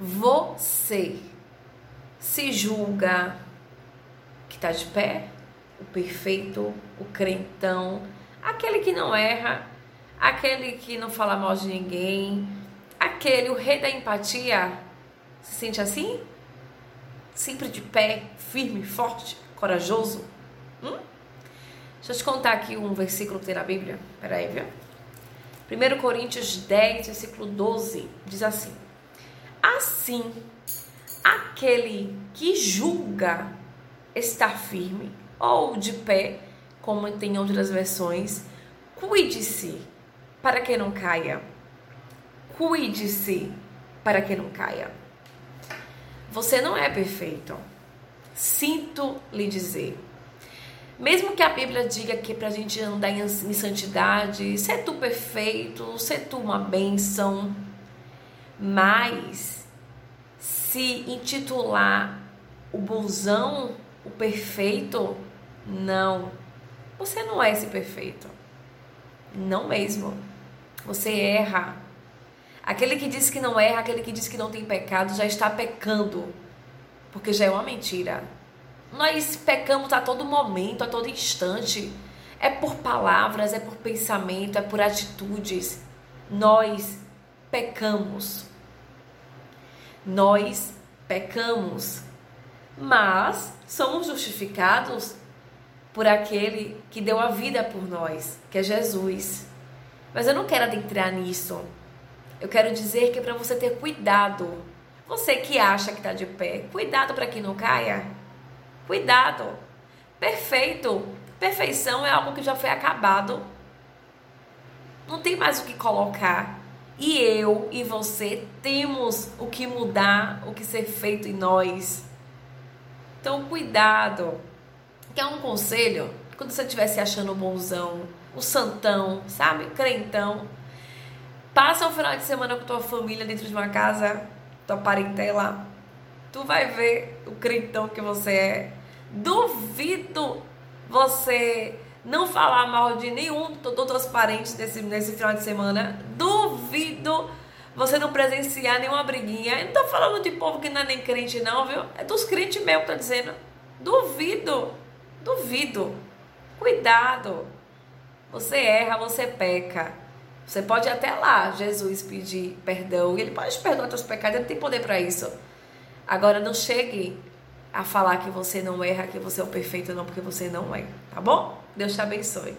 Você se julga que está de pé, o perfeito, o crentão, aquele que não erra, aquele que não fala mal de ninguém, aquele, o rei da empatia. Se sente assim? Sempre de pé, firme, forte, corajoso? Hum? Deixa eu te contar aqui um versículo que tem na Bíblia. Peraí, viu? 1 Coríntios 10, versículo 12, diz assim: Assim, aquele que julga estar firme ou de pé, como tem outras versões, cuide-se para que não caia. Cuide-se para que não caia. Você não é perfeito. Sinto lhe dizer. Mesmo que a Bíblia diga que para a gente andar em santidade, ser tu perfeito, ser tu uma bênção, mas se intitular o bonzão, o perfeito, não. Você não é esse perfeito. Não mesmo. Você erra. Aquele que diz que não erra, aquele que diz que não tem pecado, já está pecando. Porque já é uma mentira. Nós pecamos a todo momento, a todo instante. É por palavras, é por pensamento, é por atitudes. Nós pecamos. Nós pecamos. Mas somos justificados por aquele que deu a vida por nós, que é Jesus. Mas eu não quero adentrar nisso. Eu quero dizer que é para você ter cuidado. Você que acha que está de pé, cuidado para que não caia. Cuidado. Perfeito. Perfeição é algo que já foi acabado. Não tem mais o que colocar. E eu e você temos o que mudar, o que ser feito em nós. Então, cuidado. Quer um conselho? Quando você estiver se achando bonzão, o santão, sabe? Crentão. Passa um final de semana com tua família dentro de uma casa, tua parentela. Tu vai ver o crentão que você é. Duvido você não falar mal de nenhum dos teus parentes nesse, nesse final de semana. Duvido você não presenciar nenhuma briguinha. Eu não tô falando de povo que não é nem crente, não, viu? É dos crentes mesmo que tá dizendo. Duvido. Duvido. Cuidado. Você erra, você peca. Você pode até lá, Jesus, pedir perdão. Ele pode perdoar seus pecados, ele tem poder para isso. Agora não chegue a falar que você não erra, que você é o perfeito, não, porque você não é. Tá bom? Deus te abençoe.